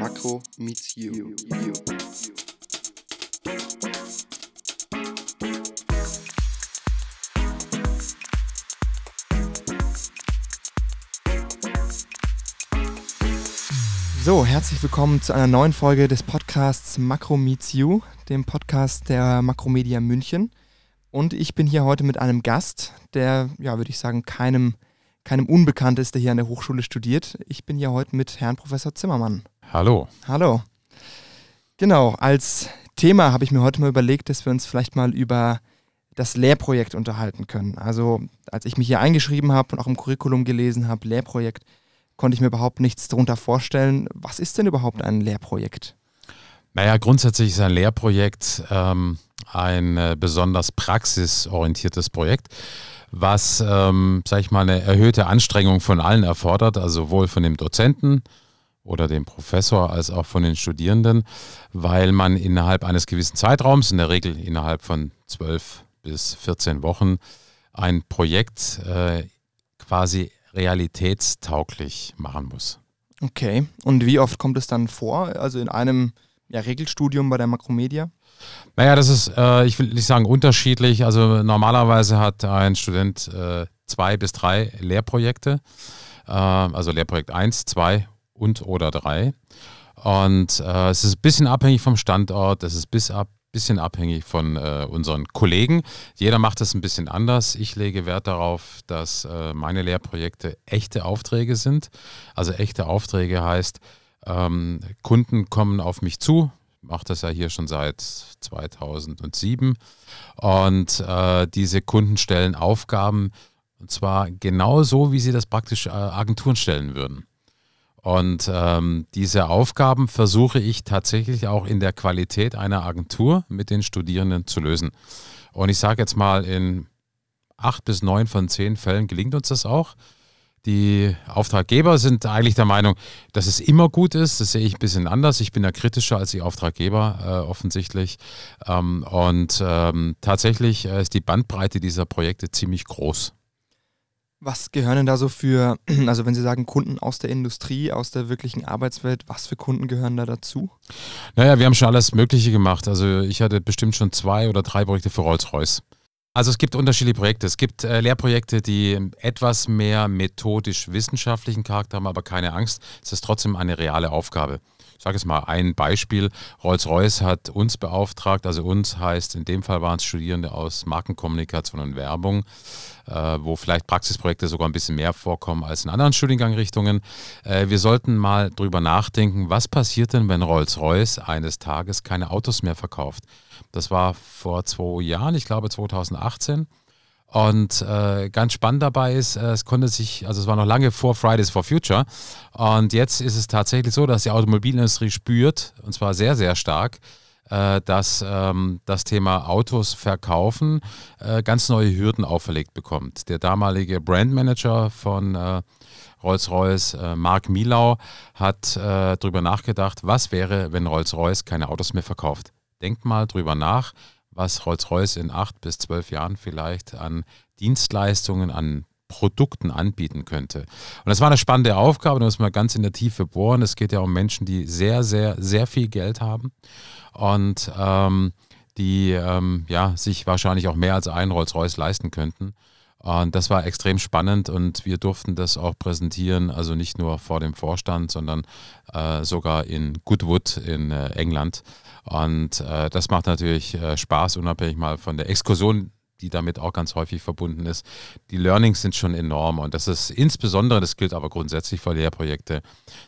Makro meets you. So, herzlich willkommen zu einer neuen Folge des Podcasts Makro Meets You, dem Podcast der Makromedia München. Und ich bin hier heute mit einem Gast, der, ja, würde ich sagen, keinem, keinem unbekannt ist, der hier an der Hochschule studiert. Ich bin hier heute mit Herrn Professor Zimmermann. Hallo. Hallo. Genau, als Thema habe ich mir heute mal überlegt, dass wir uns vielleicht mal über das Lehrprojekt unterhalten können. Also, als ich mich hier eingeschrieben habe und auch im Curriculum gelesen habe, Lehrprojekt, konnte ich mir überhaupt nichts darunter vorstellen. Was ist denn überhaupt ein Lehrprojekt? Naja, grundsätzlich ist ein Lehrprojekt ähm, ein äh, besonders praxisorientiertes Projekt, was, ähm, sag ich mal, eine erhöhte Anstrengung von allen erfordert, also sowohl von dem Dozenten oder dem Professor als auch von den Studierenden, weil man innerhalb eines gewissen Zeitraums, in der Regel innerhalb von zwölf bis 14 Wochen, ein Projekt äh, quasi realitätstauglich machen muss. Okay, und wie oft kommt es dann vor? Also in einem ja, Regelstudium bei der Makromedia? Naja, das ist, äh, ich will nicht sagen unterschiedlich. Also normalerweise hat ein Student äh, zwei bis drei Lehrprojekte. Äh, also Lehrprojekt 1, 2 und oder 3. Und äh, es ist ein bisschen abhängig vom Standort, es ist bis ab, bisschen abhängig von äh, unseren Kollegen. Jeder macht das ein bisschen anders. Ich lege Wert darauf, dass äh, meine Lehrprojekte echte Aufträge sind. Also echte Aufträge heißt, ähm, Kunden kommen auf mich zu, mache das ja hier schon seit 2007 und äh, diese Kunden stellen Aufgaben und zwar genau so, wie sie das praktisch äh, Agenturen stellen würden. Und ähm, diese Aufgaben versuche ich tatsächlich auch in der Qualität einer Agentur mit den Studierenden zu lösen. Und ich sage jetzt mal, in acht bis neun von zehn Fällen gelingt uns das auch. Die Auftraggeber sind eigentlich der Meinung, dass es immer gut ist. Das sehe ich ein bisschen anders. Ich bin da kritischer als die Auftraggeber äh, offensichtlich. Ähm, und ähm, tatsächlich äh, ist die Bandbreite dieser Projekte ziemlich groß. Was gehören denn da so für, also wenn Sie sagen Kunden aus der Industrie, aus der wirklichen Arbeitswelt, was für Kunden gehören da dazu? Naja, wir haben schon alles Mögliche gemacht. Also ich hatte bestimmt schon zwei oder drei Projekte für Rolls-Royce. Also es gibt unterschiedliche Projekte. Es gibt äh, Lehrprojekte, die etwas mehr methodisch-wissenschaftlichen Charakter haben, aber keine Angst, es ist trotzdem eine reale Aufgabe. Ich sage jetzt mal ein Beispiel. Rolls-Royce hat uns beauftragt, also uns heißt, in dem Fall waren es Studierende aus Markenkommunikation und Werbung, äh, wo vielleicht Praxisprojekte sogar ein bisschen mehr vorkommen als in anderen Studiengangrichtungen. Äh, wir sollten mal drüber nachdenken, was passiert denn, wenn Rolls-Royce eines Tages keine Autos mehr verkauft? Das war vor zwei Jahren, ich glaube 2018. Und äh, ganz spannend dabei ist, äh, es konnte sich, also es war noch lange vor Fridays for Future. Und jetzt ist es tatsächlich so, dass die Automobilindustrie spürt, und zwar sehr, sehr stark, äh, dass ähm, das Thema Autos verkaufen äh, ganz neue Hürden auferlegt bekommt. Der damalige Brandmanager von äh, Rolls-Royce, äh, Mark Milau, hat darüber nachgedacht, was wäre, wenn Rolls-Royce keine Autos mehr verkauft. Denkt mal drüber nach, was Rolls-Royce in acht bis zwölf Jahren vielleicht an Dienstleistungen, an Produkten anbieten könnte. Und das war eine spannende Aufgabe, da muss man ganz in der Tiefe bohren. Es geht ja um Menschen, die sehr, sehr, sehr viel Geld haben und ähm, die ähm, ja, sich wahrscheinlich auch mehr als einen Rolls-Royce leisten könnten. Und das war extrem spannend und wir durften das auch präsentieren, also nicht nur vor dem Vorstand, sondern äh, sogar in Goodwood in äh, England. Und äh, das macht natürlich äh, Spaß, unabhängig mal von der Exkursion, die damit auch ganz häufig verbunden ist. Die Learnings sind schon enorm und das ist insbesondere, das gilt aber grundsätzlich für Lehrprojekte,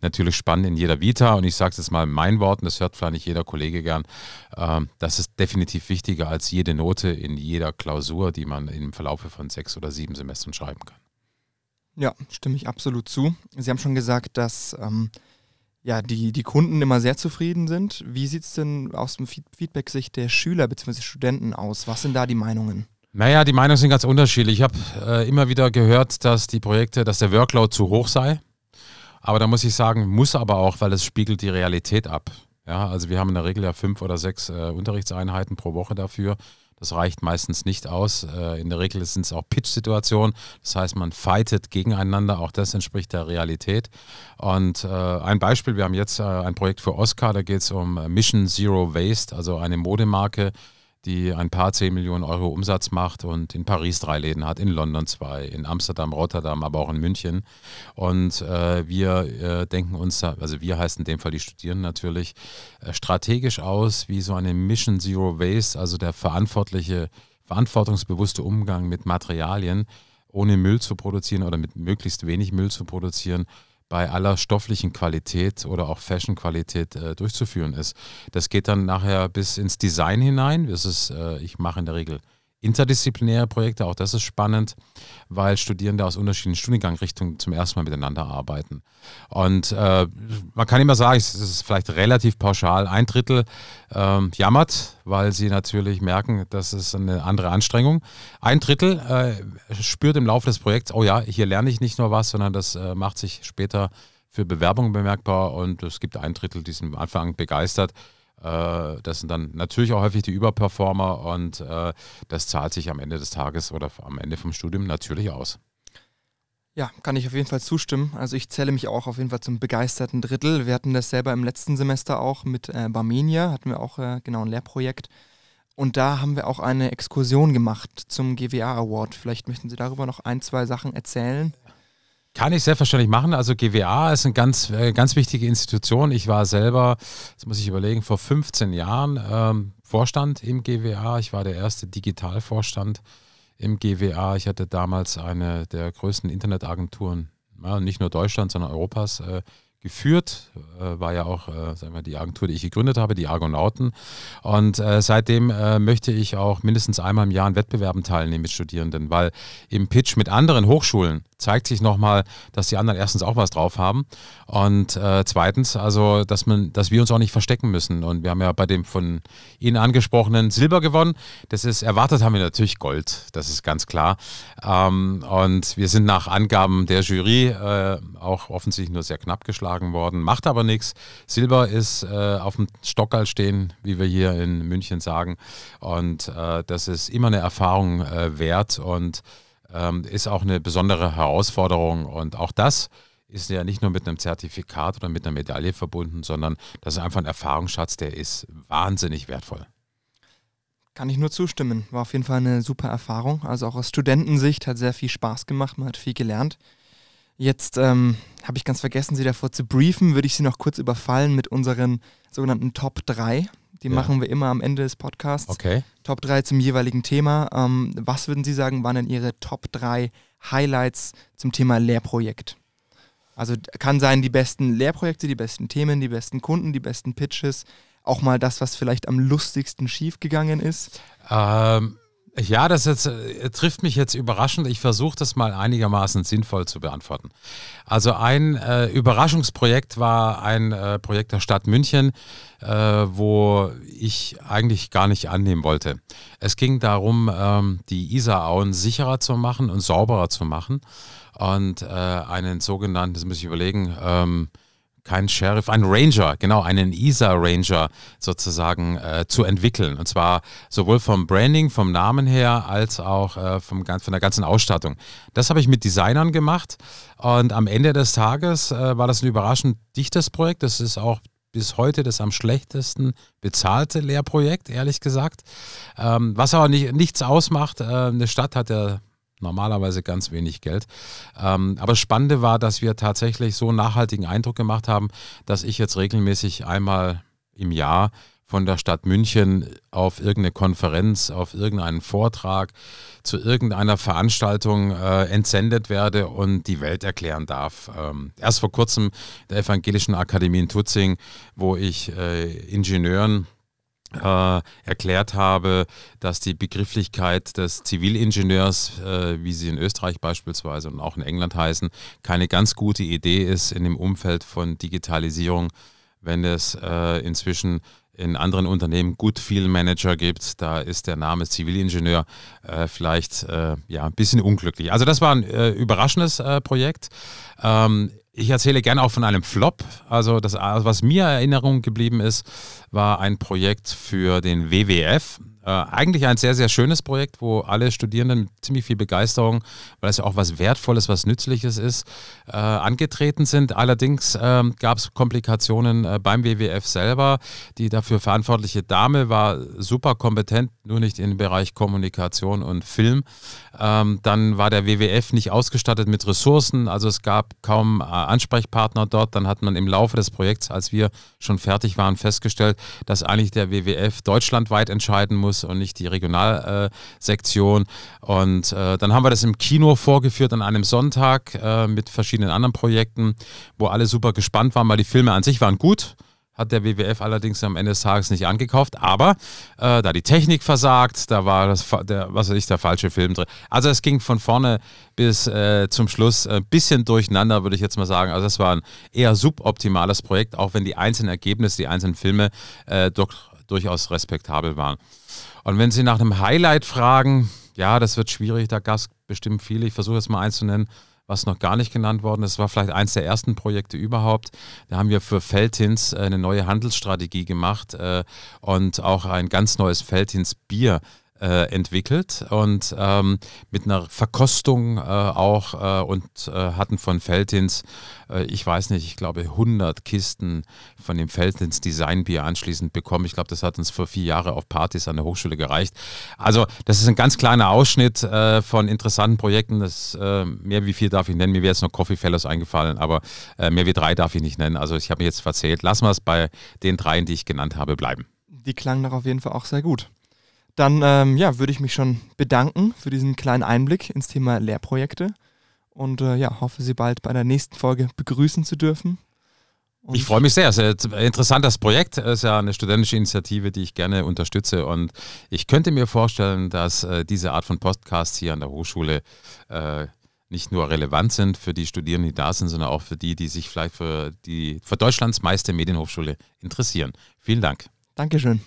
natürlich spannend in jeder Vita. Und ich sage es jetzt mal in meinen Worten, das hört vielleicht nicht jeder Kollege gern. Äh, das ist definitiv wichtiger als jede Note in jeder Klausur, die man im Verlaufe von sechs oder sieben Semestern schreiben kann. Ja, stimme ich absolut zu. Sie haben schon gesagt, dass ähm, ja, die, die Kunden immer sehr zufrieden sind. Wie sieht es denn aus dem Feedback-Sicht der Schüler bzw. Studenten aus? Was sind da die Meinungen? Naja, die Meinungen sind ganz unterschiedlich. Ich habe äh, immer wieder gehört, dass die Projekte, dass der Workload zu hoch sei. Aber da muss ich sagen, muss aber auch, weil es spiegelt die Realität ab. Ja, also wir haben in der Regel ja fünf oder sechs äh, Unterrichtseinheiten pro Woche dafür Das reicht meistens nicht aus. Äh, in der Regel sind es auch Pitch-Situationen. Das heißt, man fightet gegeneinander. Auch das entspricht der Realität. Und äh, ein Beispiel, wir haben jetzt äh, ein Projekt für Oscar, da geht es um Mission Zero Waste, also eine Modemarke, die ein paar 10 Millionen Euro Umsatz macht und in Paris drei Läden hat, in London zwei, in Amsterdam, Rotterdam, aber auch in München. Und äh, wir äh, denken uns, also wir heißen in dem Fall die Studierenden natürlich, äh, strategisch aus, wie so eine Mission Zero Waste, also der verantwortliche, verantwortungsbewusste Umgang mit Materialien, ohne Müll zu produzieren oder mit möglichst wenig Müll zu produzieren bei aller stofflichen Qualität oder auch Fashion-Qualität äh, durchzuführen ist. Das geht dann nachher bis ins Design hinein. Das ist, äh, ich mache in der Regel interdisziplinäre Projekte, auch das ist spannend, weil Studierende aus unterschiedlichen Studiengangrichtungen zum ersten Mal miteinander arbeiten. Und äh, man kann immer sagen, es ist vielleicht relativ pauschal, ein Drittel ähm, jammert, weil sie natürlich merken, das ist eine andere Anstrengung. Ein Drittel äh, spürt im Laufe des Projekts, oh ja, hier lerne ich nicht nur was, sondern das äh, macht sich später für Bewerbungen bemerkbar und es gibt ein Drittel, die sind am Anfang begeistert äh, das sind dann natürlich auch häufig die Überperformer und äh, das zahlt sich am Ende des Tages oder am Ende vom Studium natürlich aus. Ja, kann ich auf jeden Fall zustimmen. Also ich zähle mich auch auf jeden Fall zum begeisterten Drittel. Wir hatten das selber im letzten Semester auch mit äh, Barmenia, hatten wir auch äh, genau ein Lehrprojekt. Und da haben wir auch eine Exkursion gemacht zum GWA Award. Vielleicht möchten Sie darüber noch ein, zwei Sachen erzählen. Kann ich selbstverständlich machen. Also GWA ist eine ganz, äh, ganz wichtige Institution. Ich war selber, das muss ich überlegen, vor 15 Jahren ähm, Vorstand im GWA. Ich war der erste Digitalvorstand im GWA. Ich hatte damals eine der größten Internetagenturen, ja, nicht nur Deutschlands, sondern Europas, äh, geführt, äh, war ja auch äh, sagen wir, die Agentur, die ich gegründet habe, die Argonauten. Und äh, seitdem möchte ich auch mindestens einmal im Jahr an Wettbewerben teilnehmen mit Studierenden, weil im Pitch mit anderen Hochschulen zeigt sich nochmal, dass die anderen erstens auch was drauf haben und zweitens, also dass man, dass wir uns auch nicht verstecken müssen. Und wir haben ja bei dem von Ihnen angesprochenen Silber gewonnen. Das ist erwartet haben wir natürlich Gold, das ist ganz klar. Ähm, und wir sind nach Angaben der Jury auch offensichtlich nur sehr knapp geschlagen worden, macht aber nichts. Silber ist äh, auf dem Stockerl stehen, wie wir hier in München sagen. Und äh, das ist immer eine Erfahrung äh, wert und ähm, ist auch eine besondere Herausforderung. Und auch das ist ja nicht nur mit einem Zertifikat oder mit einer Medaille verbunden, sondern das ist einfach ein Erfahrungsschatz, der ist wahnsinnig wertvoll. Kann ich nur zustimmen. War auf jeden Fall eine super Erfahrung. Also auch aus Studentensicht hat sehr viel Spaß gemacht, man hat viel gelernt. Jetzt ähm, habe ich ganz vergessen, Sie davor zu briefen. Würde ich Sie noch kurz überfallen mit unseren sogenannten Top 3. Die ja. machen wir immer am Ende des Podcasts. Okay. Top 3 zum jeweiligen Thema. Ähm, was würden Sie sagen, waren denn Ihre Top 3 Highlights zum Thema Lehrprojekt? Also kann sein, die besten Lehrprojekte, die besten Themen, die besten Kunden, die besten Pitches. Auch mal das, was vielleicht am lustigsten schiefgegangen ist. Ähm, ja, das jetzt, äh, trifft mich jetzt überraschend. Ich versuche das mal einigermaßen sinnvoll zu beantworten. Also ein äh, Überraschungsprojekt war ein äh, Projekt der Stadt München, äh, wo ich eigentlich gar nicht annehmen wollte. Es ging darum, ähm, die Isarauen sicherer zu machen und sauberer zu machen und äh, einen sogenannten, das muss ich überlegen, ähm, kein Sheriff, ein Ranger, genau, einen ISA Ranger sozusagen äh, zu entwickeln. Und zwar sowohl vom Branding, vom Namen her, als auch äh, vom, von der ganzen Ausstattung. Das habe ich mit Designern gemacht und am Ende des Tages äh, war das ein überraschend dichtes Projekt. Das ist auch bis heute das am schlechtesten bezahlte Lehrprojekt, ehrlich gesagt. Ähm, was aber nicht, nichts ausmacht. Äh, eine Stadt hat ja normalerweise ganz wenig Geld. Ähm, aber das Spannende war, dass wir tatsächlich so einen nachhaltigen Eindruck gemacht haben, dass ich jetzt regelmäßig einmal im Jahr von der Stadt München auf irgendeine Konferenz, auf irgendeinen Vortrag, zu irgendeiner Veranstaltung äh, entsendet werde und die Welt erklären darf. Ähm, erst vor kurzem der Evangelischen Akademie in Tutzing, wo ich äh, Ingenieuren äh, erklärt habe, dass die Begrifflichkeit des Zivilingenieurs, äh, wie sie in Österreich beispielsweise und auch in England heißen, keine ganz gute Idee ist in dem Umfeld von Digitalisierung, wenn es äh, inzwischen in anderen Unternehmen gut viel Manager gibt, da ist der Name Zivilingenieur äh, vielleicht äh, ja, ein bisschen unglücklich. Also das war ein äh, überraschendes äh, Projekt. Ähm, ich erzähle gerne auch von einem Flop. Also das, was mir Erinnerung geblieben ist, war ein Projekt für den WWF. Äh, eigentlich ein sehr, sehr schönes Projekt, wo alle Studierenden mit ziemlich viel Begeisterung, weil es ja auch was Wertvolles, was Nützliches ist, äh, angetreten sind. Allerdings ähm, gab es Komplikationen äh, beim WWF selber. Die dafür verantwortliche Dame war super kompetent, nur nicht im Bereich Kommunikation und Film. Ähm, dann war der WWF nicht ausgestattet mit Ressourcen, also es gab kaum äh, Ansprechpartner dort. Dann hat man im Laufe des Projekts, als wir schon fertig waren, festgestellt, dass eigentlich der WWF deutschlandweit entscheiden muss und nicht die Regionalsektion. Äh, und äh, dann haben wir das im Kino vorgeführt an einem Sonntag äh, mit verschiedenen anderen Projekten, wo alle super gespannt waren, weil die Filme an sich waren gut hat der WWF allerdings am Ende des Tages nicht angekauft. Aber äh, da die Technik versagt, da war das, der, was weiß ich, der falsche Film drin. Also es ging von vorne bis äh, zum Schluss ein bisschen durcheinander, würde ich jetzt mal sagen. Also es war ein eher suboptimales Projekt, auch wenn die einzelnen Ergebnisse, die einzelnen Filme äh, doch, durchaus respektabel waren. Und wenn Sie nach einem Highlight fragen, ja, das wird schwierig, da gab es bestimmt viele. Ich versuche jetzt mal eins zu nennen was noch gar nicht genannt worden ist. Das war vielleicht eins der ersten Projekte überhaupt. Da haben wir für Feldhins äh, eine neue Handelsstrategie gemacht äh, und auch ein ganz neues Feldhins Bier äh, entwickelt und ähm, mit einer Verkostung äh, auch äh, und äh, hatten von Feldins, äh, ich weiß nicht, ich glaube 100 Kisten von dem Feldins Designbier anschließend bekommen. Ich glaube, das hat uns vor vier Jahren auf Partys an der Hochschule gereicht. Also das ist ein ganz kleiner Ausschnitt von interessanten Projekten. Das, mehr wie vier darf ich nennen. Mir wäre jetzt noch Coffee Fellows eingefallen, aber mehr wie drei darf ich nicht nennen. Also ich habe mich jetzt verzählt. Lassen wir es bei den dreien, die ich genannt habe, bleiben. Die klangen doch auf jeden Fall auch sehr gut. Dann ähm, ja, würde ich mich schon bedanken für diesen kleinen Einblick ins Thema Lehrprojekte und äh, ja, hoffe, Sie bald bei der nächsten Folge begrüßen zu dürfen. Und ich freue mich sehr. Es ist ein interessantes Projekt. Es ist ja eine studentische Initiative, die ich gerne unterstütze. Und ich könnte mir vorstellen, dass äh, diese Art von Podcasts hier an der Hochschule äh, nicht nur relevant sind für die Studierenden, die da sind, sondern auch für die, die sich vielleicht für die für Deutschlands meiste Medienhochschule interessieren. Vielen Dank. Dankeschön.